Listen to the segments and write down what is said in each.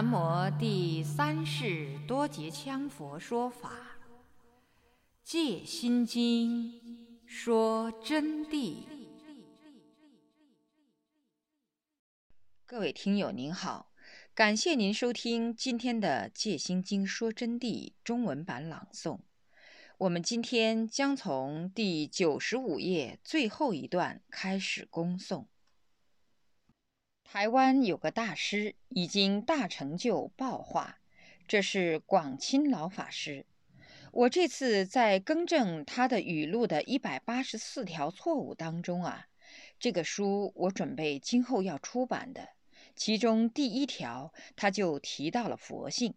南无第三世多杰羌佛说法，《戒心经》说真谛。各位听友您好，感谢您收听今天的《戒心经》说真谛中文版朗诵。我们今天将从第九十五页最后一段开始恭诵。台湾有个大师已经大成就报化，这是广钦老法师。我这次在更正他的语录的一百八十四条错误当中啊，这个书我准备今后要出版的，其中第一条他就提到了佛性，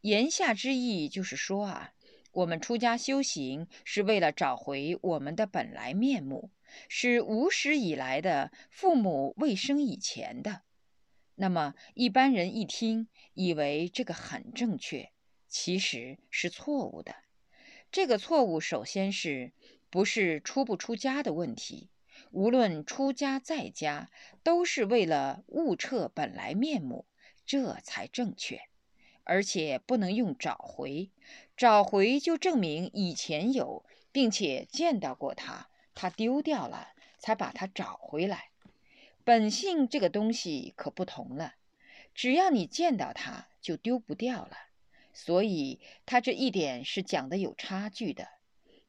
言下之意就是说啊，我们出家修行是为了找回我们的本来面目。是无始以来的，父母未生以前的。那么一般人一听，以为这个很正确，其实是错误的。这个错误首先是不是出不出家的问题？无论出家在家，都是为了悟彻本来面目，这才正确。而且不能用找回，找回就证明以前有，并且见到过他。他丢掉了，才把它找回来。本性这个东西可不同了，只要你见到它，就丢不掉了。所以他这一点是讲的有差距的。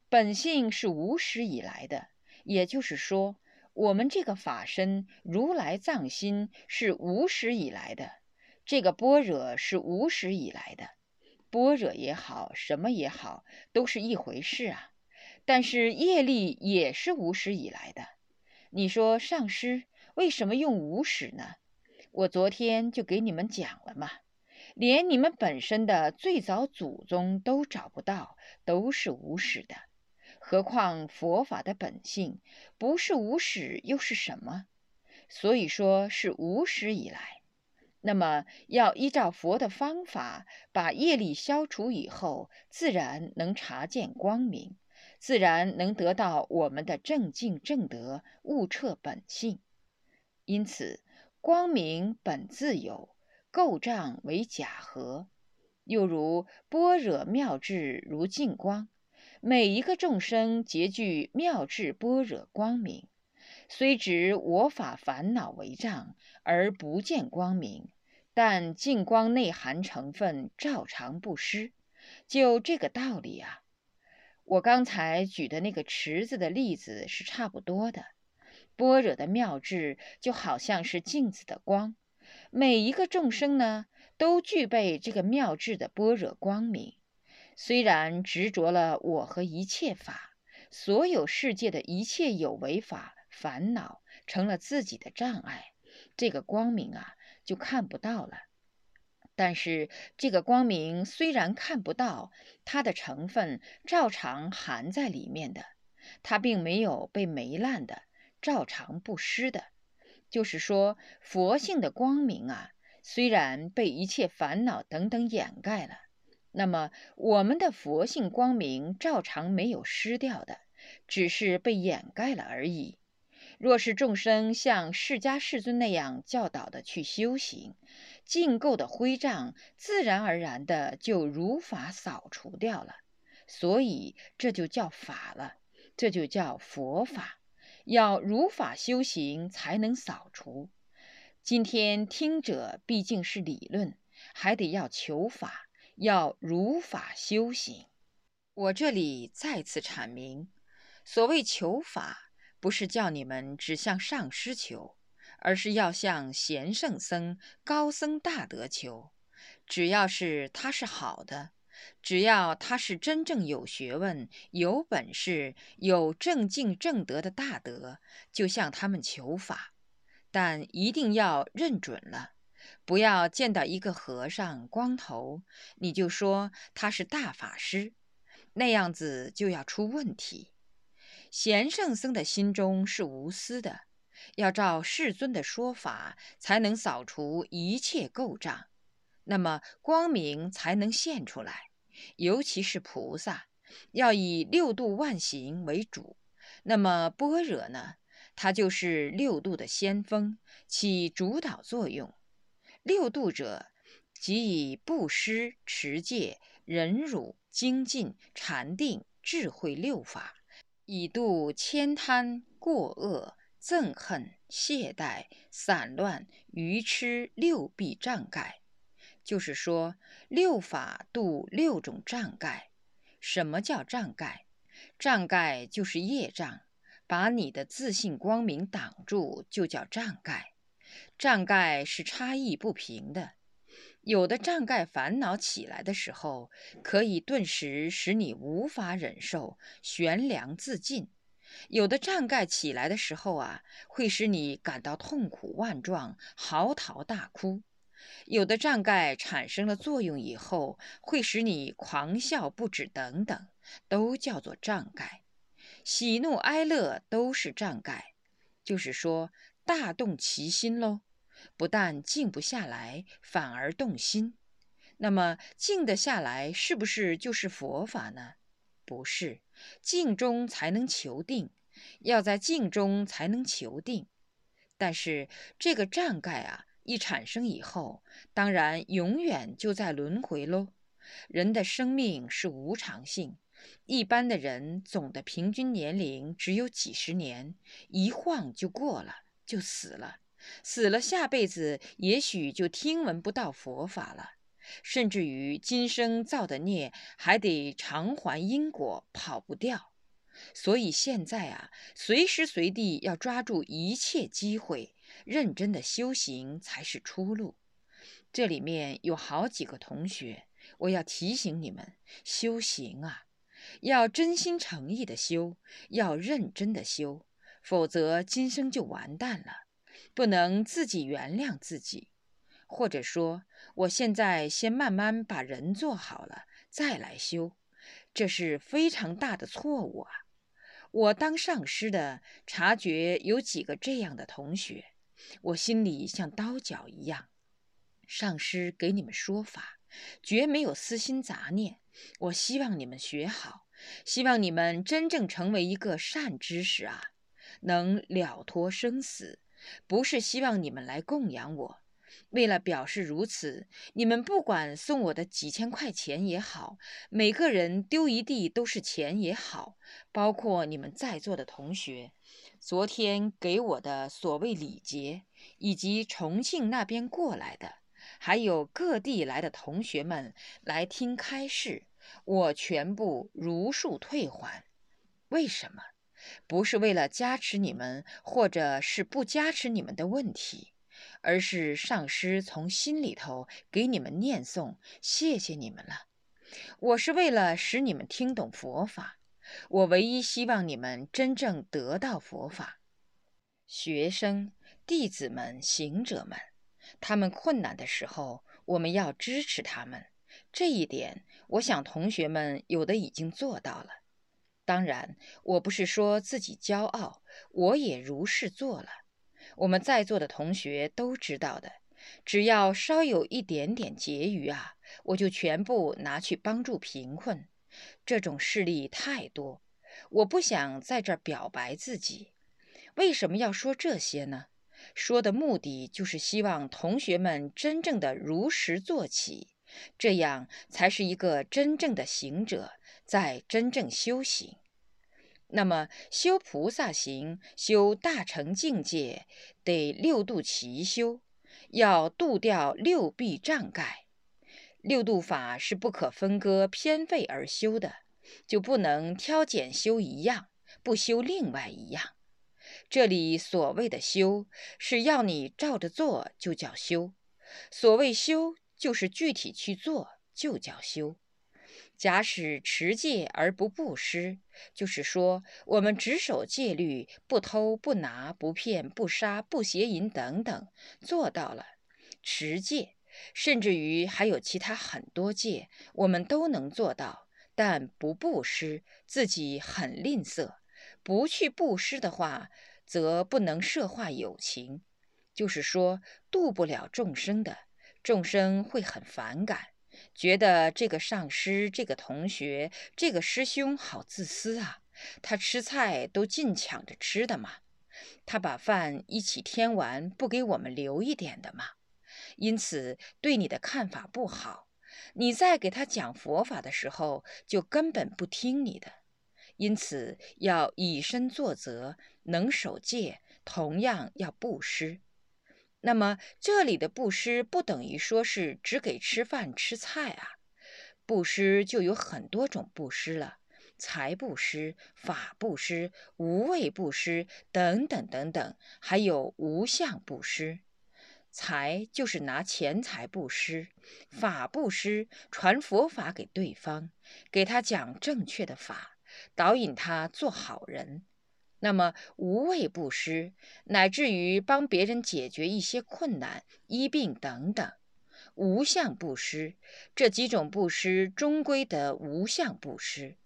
本性是无始以来的，也就是说，我们这个法身如来藏心是无始以来的，这个般若是无始以来的。般若也好，什么也好，都是一回事啊。但是业力也是无始以来的，你说上师为什么用无始呢？我昨天就给你们讲了嘛，连你们本身的最早祖宗都找不到，都是无始的，何况佛法的本性不是无始又是什么？所以说是无始以来。那么要依照佛的方法，把业力消除以后，自然能察见光明。自然能得到我们的正境正德，悟彻本性。因此，光明本自有，构障为假合。又如般若妙智如净光，每一个众生皆具妙智般若光明。虽执我法烦恼为障，而不见光明，但净光内含成分照常不失。就这个道理啊。我刚才举的那个池子的例子是差不多的。般若的妙智就好像是镜子的光，每一个众生呢都具备这个妙智的般若光明。虽然执着了我和一切法，所有世界的一切有为法烦恼成了自己的障碍，这个光明啊就看不到了。但是这个光明虽然看不到，它的成分照常含在里面的，它并没有被霉烂的，照常不失的。就是说，佛性的光明啊，虽然被一切烦恼等等掩盖了，那么我们的佛性光明照常没有失掉的，只是被掩盖了而已。若是众生像释迦世尊那样教导的去修行，禁垢的灰障自然而然的就如法扫除掉了。所以这就叫法了，这就叫佛法。要如法修行才能扫除。今天听者毕竟是理论，还得要求法，要如法修行。我这里再次阐明，所谓求法。不是叫你们只向上师求，而是要向贤圣僧、高僧大德求。只要是他是好的，只要他是真正有学问、有本事、有正境正德的大德，就向他们求法。但一定要认准了，不要见到一个和尚光头，你就说他是大法师，那样子就要出问题。贤圣僧的心中是无私的，要照世尊的说法，才能扫除一切垢障，那么光明才能现出来。尤其是菩萨，要以六度万行为主。那么般若呢？它就是六度的先锋，起主导作用。六度者，即以布施、持戒、忍辱、精进、禅定、智慧六法，以度千贪、过恶、憎恨、懈怠、散乱、愚痴六弊障盖。就是说，六法度六种障盖。什么叫障盖？障盖就是业障，把你的自信光明挡住，就叫障盖。障盖是差异不平的。有的障盖烦恼起来的时候，可以顿时使你无法忍受，悬梁自尽；有的障盖起来的时候啊，会使你感到痛苦万状，嚎啕大哭；有的障盖产生了作用以后，会使你狂笑不止，等等，都叫做障盖。喜怒哀乐都是障盖，就是说大动其心喽。不但静不下来，反而动心。那么静得下来，是不是就是佛法呢？不是，静中才能求定，要在静中才能求定。但是这个障盖啊，一产生以后，当然永远就在轮回喽。人的生命是无常性，一般的人总的平均年龄只有几十年，一晃就过了，就死了。死了，下辈子也许就听闻不到佛法了，甚至于今生造的孽还得偿还因果，跑不掉。所以现在啊，随时随地要抓住一切机会，认真的修行才是出路。这里面有好几个同学，我要提醒你们：修行啊，要真心诚意的修，要认真的修，否则今生就完蛋了。不能自己原谅自己，或者说，我现在先慢慢把人做好了，再来修，这是非常大的错误啊！我当上师的察觉有几个这样的同学，我心里像刀绞一样。上师给你们说法，绝没有私心杂念。我希望你们学好，希望你们真正成为一个善知识啊，能了脱生死。不是希望你们来供养我，为了表示如此，你们不管送我的几千块钱也好，每个人丢一地都是钱也好，包括你们在座的同学，昨天给我的所谓礼节，以及重庆那边过来的，还有各地来的同学们来听开示，我全部如数退还。为什么？不是为了加持你们，或者是不加持你们的问题，而是上师从心里头给你们念诵，谢谢你们了。我是为了使你们听懂佛法，我唯一希望你们真正得到佛法。学生、弟子们、行者们，他们困难的时候，我们要支持他们。这一点，我想同学们有的已经做到了。当然，我不是说自己骄傲，我也如是做了。我们在座的同学都知道的，只要稍有一点点结余啊，我就全部拿去帮助贫困。这种事例太多，我不想在这儿表白自己。为什么要说这些呢？说的目的就是希望同学们真正的如实做起，这样才是一个真正的行者。在真正修行，那么修菩萨行、修大乘境界，得六度齐修，要度掉六弊障盖。六度法是不可分割偏废而修的，就不能挑拣修一样，不修另外一样。这里所谓的修，是要你照着做就叫修。所谓修，就是具体去做就叫修。假使持戒而不布施，就是说我们只守戒律，不偷不拿不骗不杀不邪淫等等，做到了持戒，甚至于还有其他很多戒，我们都能做到，但不布施，自己很吝啬，不去布施的话，则不能摄化有情，就是说度不了众生的，众生会很反感。觉得这个上师、这个同学、这个师兄好自私啊！他吃菜都尽抢着吃的嘛，他把饭一起添完，不给我们留一点的嘛。因此对你的看法不好。你在给他讲佛法的时候，就根本不听你的。因此要以身作则，能守戒，同样要布施。那么这里的布施不等于说是只给吃饭吃菜啊，布施就有很多种布施了。财布施、法布施、无畏布施等等等等，还有无相布施。财就是拿钱财布施，法布施传佛法给对方，给他讲正确的法，导引他做好人。那么无畏布施，乃至于帮别人解决一些困难、医病等等。无相布施，这几种布施终归得无相布施。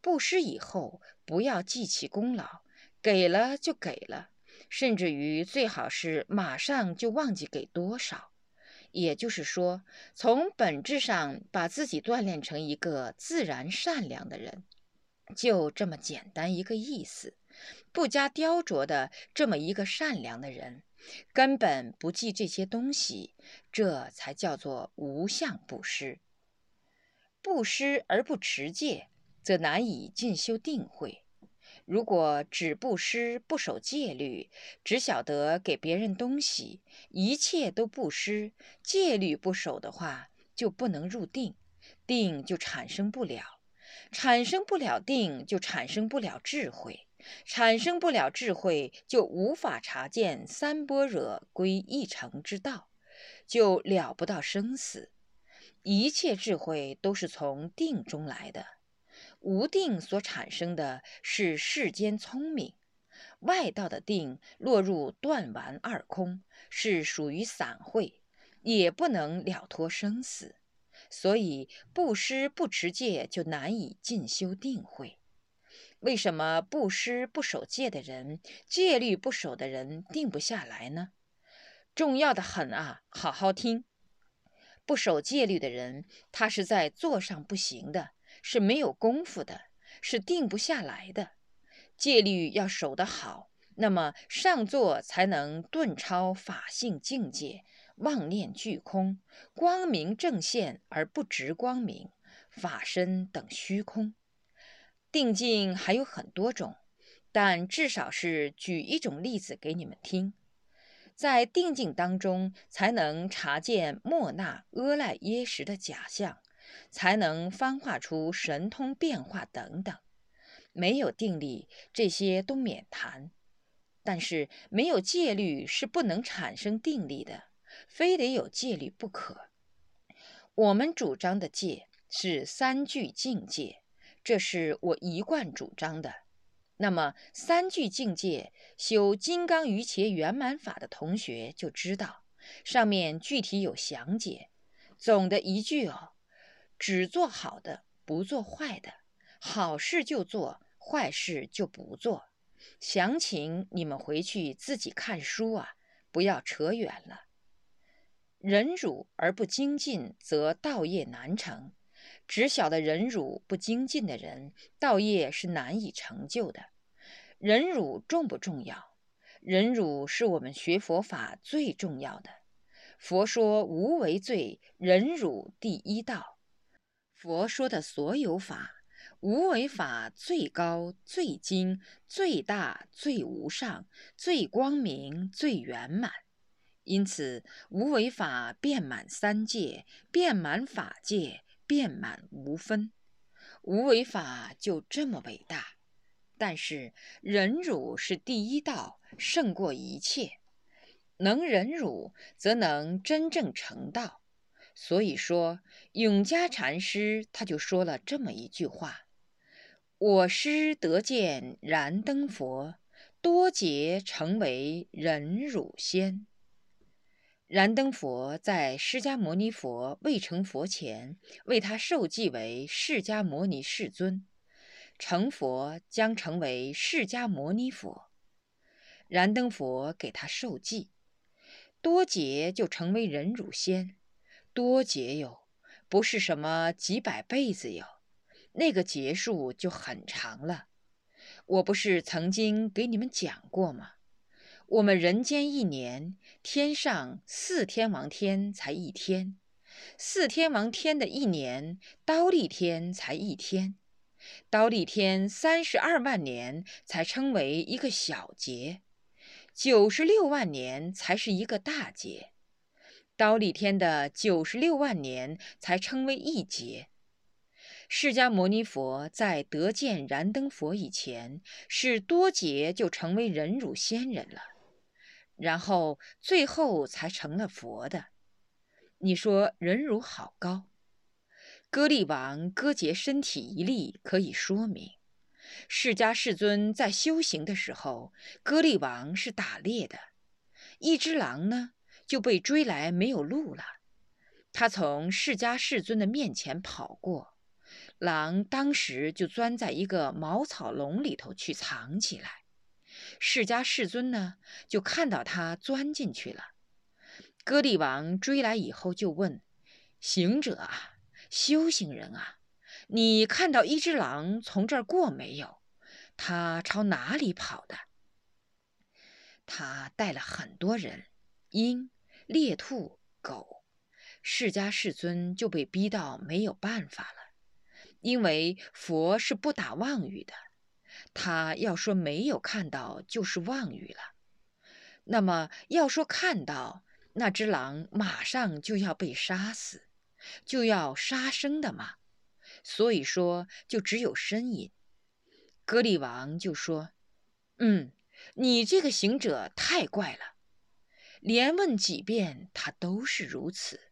布施以后，不要记起功劳，给了就给了，甚至于最好是马上就忘记给多少。也就是说，从本质上把自己锻炼成一个自然善良的人，就这么简单一个意思。不加雕琢的这么一个善良的人，根本不记这些东西，这才叫做无相布施。布施而不持戒。则难以进修定慧。如果只布施不守戒律，只晓得给别人东西，一切都布施，戒律不守的话，就不能入定，定就产生不了，产生不了定，就产生不了智慧，产生不了智慧，就无法察见三般若归一成之道，就了不到生死。一切智慧都是从定中来的。无定所产生的是世间聪明，外道的定落入断完二空，是属于散会，也不能了脱生死。所以布施不持戒就难以进修定慧。为什么布施不守戒的人，戒律不守的人定不下来呢？重要的很啊！好好听，不守戒律的人，他是在坐上不行的。是没有功夫的，是定不下来的。戒律要守得好，那么上座才能顿超法性境界，妄念俱空，光明正现而不执光明，法身等虚空。定境还有很多种，但至少是举一种例子给你们听。在定境当中，才能察见莫那阿赖耶识的假象。才能翻化出神通变化等等，没有定力，这些都免谈。但是没有戒律是不能产生定力的，非得有戒律不可。我们主张的戒是三句境界，这是我一贯主张的。那么三句境界修金刚瑜伽圆满法的同学就知道，上面具体有详解。总的一句哦。只做好的，不做坏的，好事就做，坏事就不做。详情你们回去自己看书啊，不要扯远了。忍辱而不精进，则道业难成。只晓得忍辱不精进的人，道业是难以成就的。忍辱重不重要？忍辱是我们学佛法最重要的。佛说无为最，忍辱第一道。佛说的所有法，无为法最高、最精、最大、最无上、最光明、最圆满。因此，无为法遍满三界，遍满法界，遍满无分。无为法就这么伟大。但是，忍辱是第一道，胜过一切。能忍辱，则能真正成道。所以说，永嘉禅师他就说了这么一句话：“我师得见燃灯佛，多劫成为忍辱仙。”燃灯佛在释迦牟尼佛未成佛前，为他受记为释迦牟尼世尊；成佛将成为释迦牟尼佛。燃灯佛给他受记，多劫就成为忍辱仙。多劫哟，不是什么几百辈子哟，那个劫数就很长了。我不是曾经给你们讲过吗？我们人间一年，天上四天王天才一天，四天王天的一年，刀立天才一天，刀立天三十二万年才称为一个小节，九十六万年才是一个大节。刀立天的九十六万年才称为一劫。释迦牟尼佛在得见燃灯佛以前，是多劫就成为忍辱仙人了，然后最后才成了佛的。你说忍辱好高？割力王割截身体一例可以说明，释迦世尊在修行的时候，割力王是打猎的，一只狼呢？就被追来没有路了，他从释迦世尊的面前跑过，狼当时就钻在一个茅草笼里头去藏起来。释迦世尊呢，就看到他钻进去了。歌利王追来以后就问：“行者啊，修行人啊，你看到一只狼从这儿过没有？他朝哪里跑的？”他带了很多人，鹰。猎兔狗，释迦世尊就被逼到没有办法了，因为佛是不打妄语的，他要说没有看到就是妄语了。那么要说看到，那只狼马上就要被杀死，就要杀生的嘛。所以说就只有呻吟。格利王就说：“嗯，你这个行者太怪了。”连问几遍，他都是如此，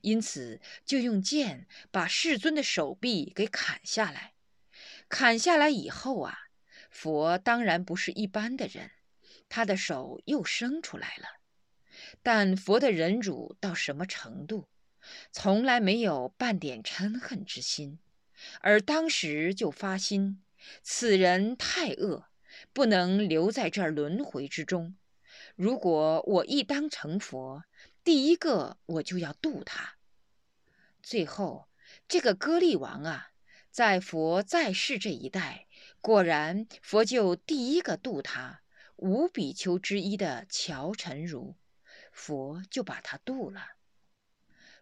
因此就用剑把世尊的手臂给砍下来。砍下来以后啊，佛当然不是一般的人，他的手又生出来了。但佛的忍辱到什么程度，从来没有半点嗔恨之心，而当时就发心：此人太恶，不能留在这轮回之中。如果我一当成佛，第一个我就要度他。最后，这个歌利王啊，在佛在世这一代，果然佛就第一个度他，五比丘之一的乔陈如，佛就把他度了。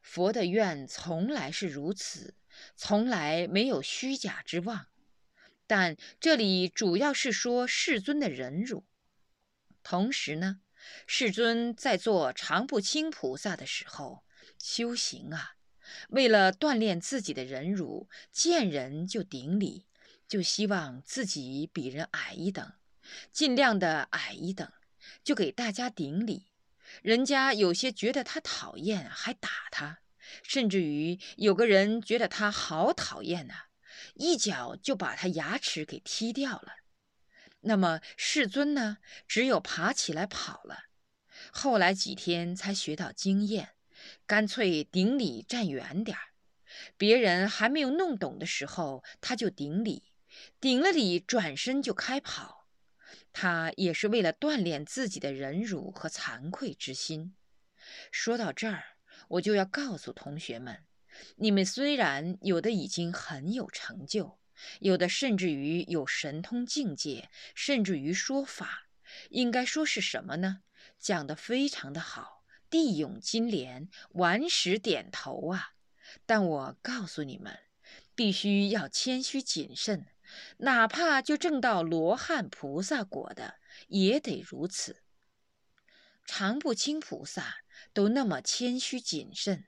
佛的愿从来是如此，从来没有虚假之望。但这里主要是说世尊的忍辱，同时呢。世尊在做常不轻菩萨的时候修行啊，为了锻炼自己的忍辱，见人就顶礼，就希望自己比人矮一等，尽量的矮一等，就给大家顶礼。人家有些觉得他讨厌，还打他，甚至于有个人觉得他好讨厌呐，一脚就把他牙齿给踢掉了。那么世尊呢？只有爬起来跑了。后来几天才学到经验，干脆顶礼站远点儿。别人还没有弄懂的时候，他就顶礼，顶了礼转身就开跑。他也是为了锻炼自己的忍辱和惭愧之心。说到这儿，我就要告诉同学们：你们虽然有的已经很有成就。有的甚至于有神通境界，甚至于说法，应该说是什么呢？讲得非常的好，地涌金莲，顽石点头啊！但我告诉你们，必须要谦虚谨慎，哪怕就证到罗汉菩萨果的，也得如此。常不轻菩萨都那么谦虚谨慎。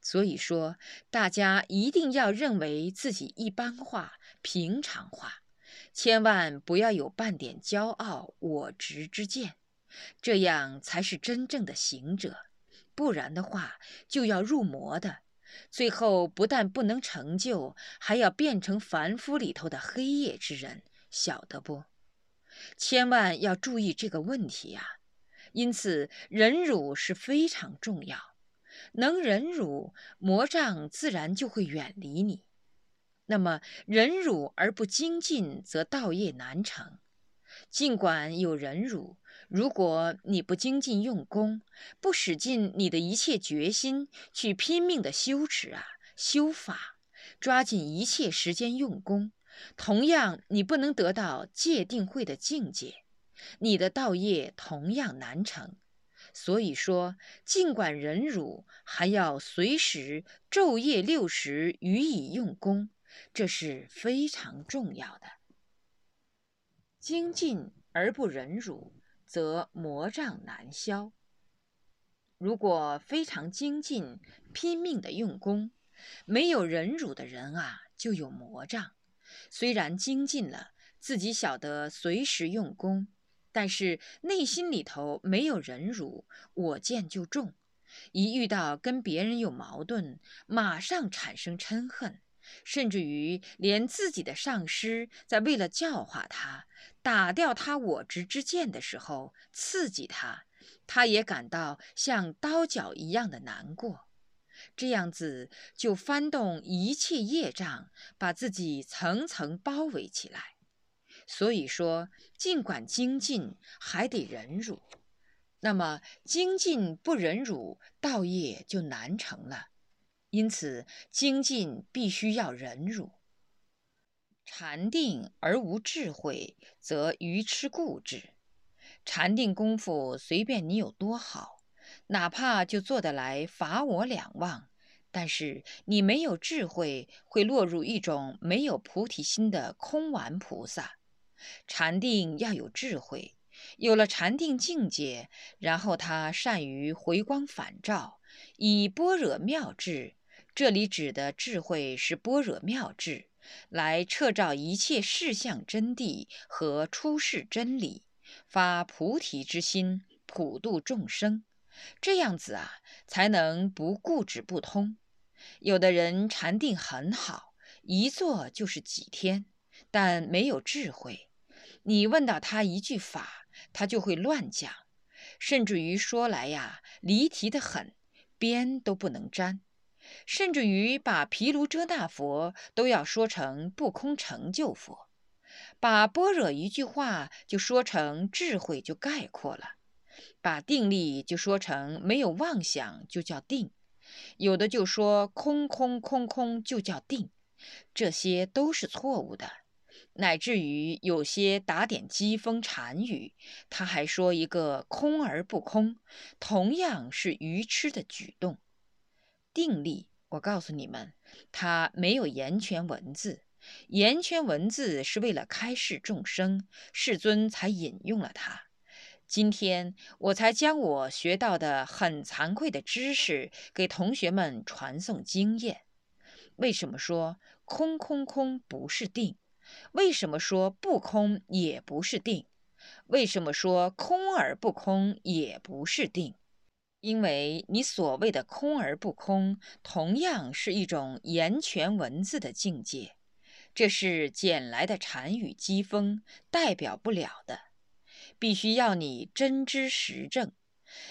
所以说，大家一定要认为自己一般化、平常化，千万不要有半点骄傲我执之见，这样才是真正的行者。不然的话，就要入魔的，最后不但不能成就，还要变成凡夫里头的黑夜之人，晓得不？千万要注意这个问题呀！因此，忍辱是非常重要。能忍辱，魔障自然就会远离你。那么忍辱而不精进，则道业难成。尽管有忍辱，如果你不精进用功，不使尽你的一切决心去拼命的修持啊，修法，抓紧一切时间用功，同样你不能得到界定会的境界。你的道业同样难成。所以说，尽管忍辱，还要随时昼夜六时予以用功，这是非常重要的。精进而不忍辱，则魔障难消。如果非常精进，拼命的用功，没有忍辱的人啊，就有魔障。虽然精进了，自己晓得随时用功，但是内心里头没有忍辱，我见就重。一遇到跟别人有矛盾，马上产生嗔恨，甚至于连自己的上司在为了教化他，打掉他我执之剑的时候，刺激他。他也感到像刀绞一样的难过，这样子就翻动一切业障，把自己层层包围起来。所以说，尽管精进，还得忍辱。那么精进不忍辱，道业就难成了。因此，精进必须要忍辱。禅定而无智慧，则愚痴固执。禅定功夫随便你有多好，哪怕就做得来法我两忘，但是你没有智慧，会落入一种没有菩提心的空玩菩萨。禅定要有智慧，有了禅定境界，然后他善于回光返照，以般若妙智（这里指的智慧是般若妙智）来彻照一切事相真谛和出世真理。发菩提之心，普度众生，这样子啊，才能不固执不通。有的人禅定很好，一坐就是几天，但没有智慧。你问到他一句法，他就会乱讲，甚至于说来呀，离题的很，边都不能沾，甚至于把毗卢遮那佛都要说成不空成就佛。把般若一句话就说成智慧就概括了，把定力就说成没有妄想就叫定，有的就说空空空空就叫定，这些都是错误的。乃至于有些打点讥讽禅语，他还说一个空而不空，同样是愚痴的举动。定力，我告诉你们，它没有言权文字。言圈文字是为了开示众生，世尊才引用了它。今天我才将我学到的很惭愧的知识给同学们传送经验。为什么说空空空不是定？为什么说不空也不是定？为什么说空而不空也不是定？因为你所谓的空而不空，同样是一种言权文字的境界。这是捡来的禅语讥讽，代表不了的。必须要你真知实证，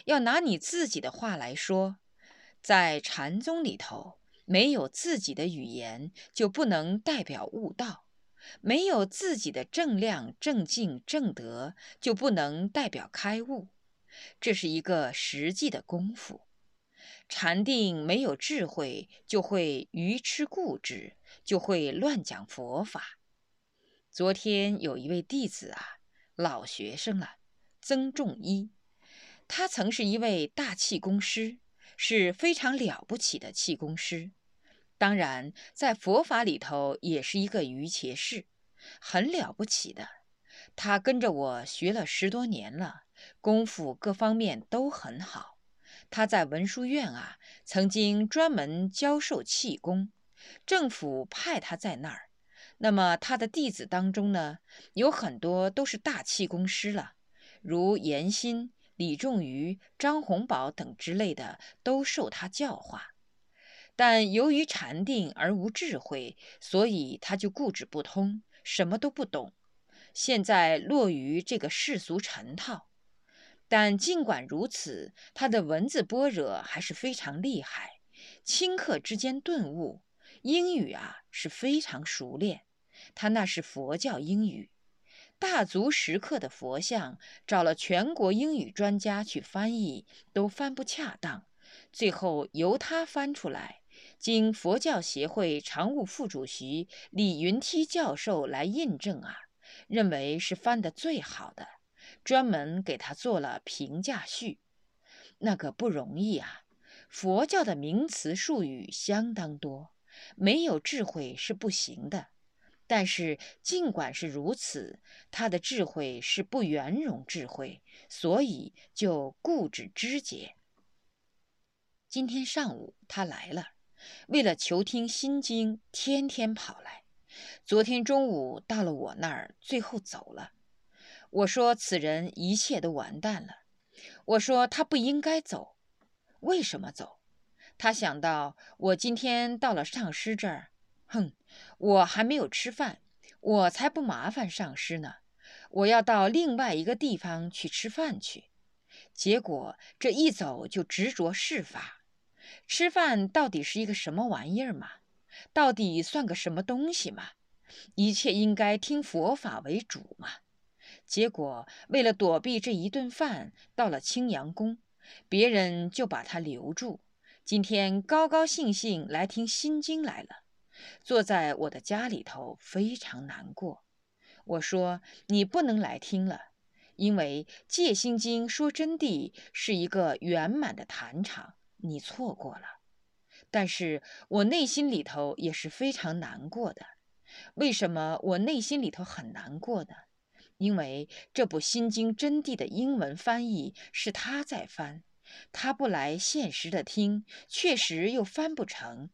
要拿你自己的话来说。在禅宗里头，没有自己的语言，就不能代表悟道；没有自己的正量、正境、正德，就不能代表开悟。这是一个实际的功夫。禅定没有智慧，就会愚痴固执。就会乱讲佛法。昨天有一位弟子啊，老学生了，曾仲一，他曾是一位大气功师，是非常了不起的气功师。当然，在佛法里头也是一个瑜伽士，很了不起的。他跟着我学了十多年了，功夫各方面都很好。他在文殊院啊，曾经专门教授气功。政府派他在那儿，那么他的弟子当中呢，有很多都是大气功师了，如严新、李仲瑜、张洪宝等之类的，都受他教化。但由于禅定而无智慧，所以他就固执不通，什么都不懂。现在落于这个世俗尘套。但尽管如此，他的文字般若还是非常厉害，顷刻之间顿悟。英语啊是非常熟练，他那是佛教英语，大足石刻的佛像，找了全国英语专家去翻译，都翻不恰当，最后由他翻出来，经佛教协会常务副主席李云梯教授来印证啊，认为是翻得最好的，专门给他做了评价序。那个不容易啊！佛教的名词术语相当多，没有智慧是不行的。但是尽管是如此，他的智慧是不圆融智慧，所以就固执枝节。今天上午他来了，为了求听《心经》，天天跑来。昨天中午到了我那儿，最后走了。我说此人一切都完蛋了。我说他不应该走，为什么走？他想到我今天到了上师这儿，哼，我还没有吃饭，我才不麻烦上师呢。我要到另外一个地方去吃饭去。结果这一走就执着事法，吃饭到底是一个什么玩意儿嘛？到底算个什么东西嘛？一切应该听佛法为主嘛。结果为了躲避这一顿饭，到了青阳宫，别人就把他留住。今天高高兴兴来听心经来了，坐在我的家里头，非常难过。我说你不能来听了，因为戒心经说真谛是一个圆满的坛场，你错过了。但是我内心里头也是非常难过的。为什么我内心里头很难过呢？因为这部《心经》真谛的英文翻译是他在翻，他不来现实的听，确实又翻不成。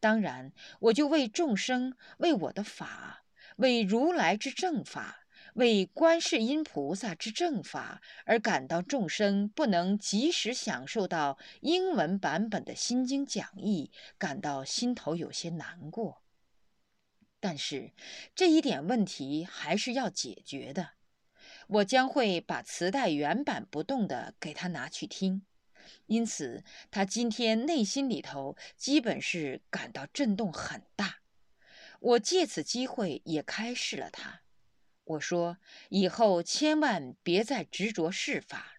当然，我就为众生、为我的法、为如来之正法、为观世音菩萨之正法而感到众生不能及时享受到英文版本的《心经》讲义，感到心头有些难过。但是这一点问题还是要解决的。我将会把磁带原版不动的给他拿去听，因此他今天内心里头基本是感到震动很大。我借此机会也开示了他，我说以后千万别再执着事法，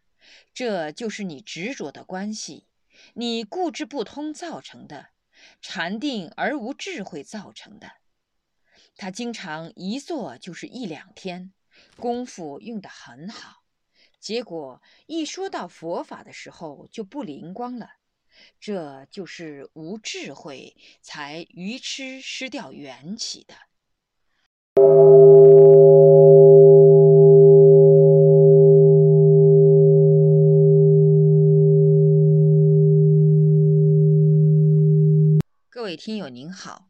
这就是你执着的关系，你固执不通造成的，禅定而无智慧造成的。他经常一坐就是一两天，功夫用得很好，结果一说到佛法的时候就不灵光了，这就是无智慧才愚痴失掉缘起的。听友您好。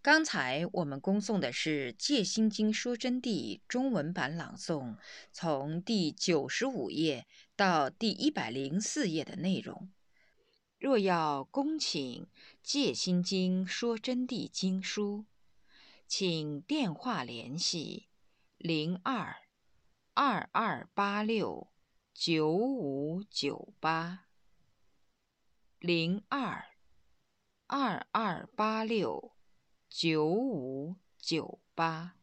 刚才我们恭诵的是《戒心经说真谛》中文版朗诵，从第九十五页到第一百零四页的内容。若要恭请《戒心经说真谛》经书，请电话联系零二二二八六九五九八零二二二八六。九五九八。